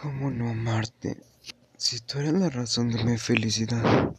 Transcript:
¿Cómo no amarte, si tú eres la razón de mi felicidad?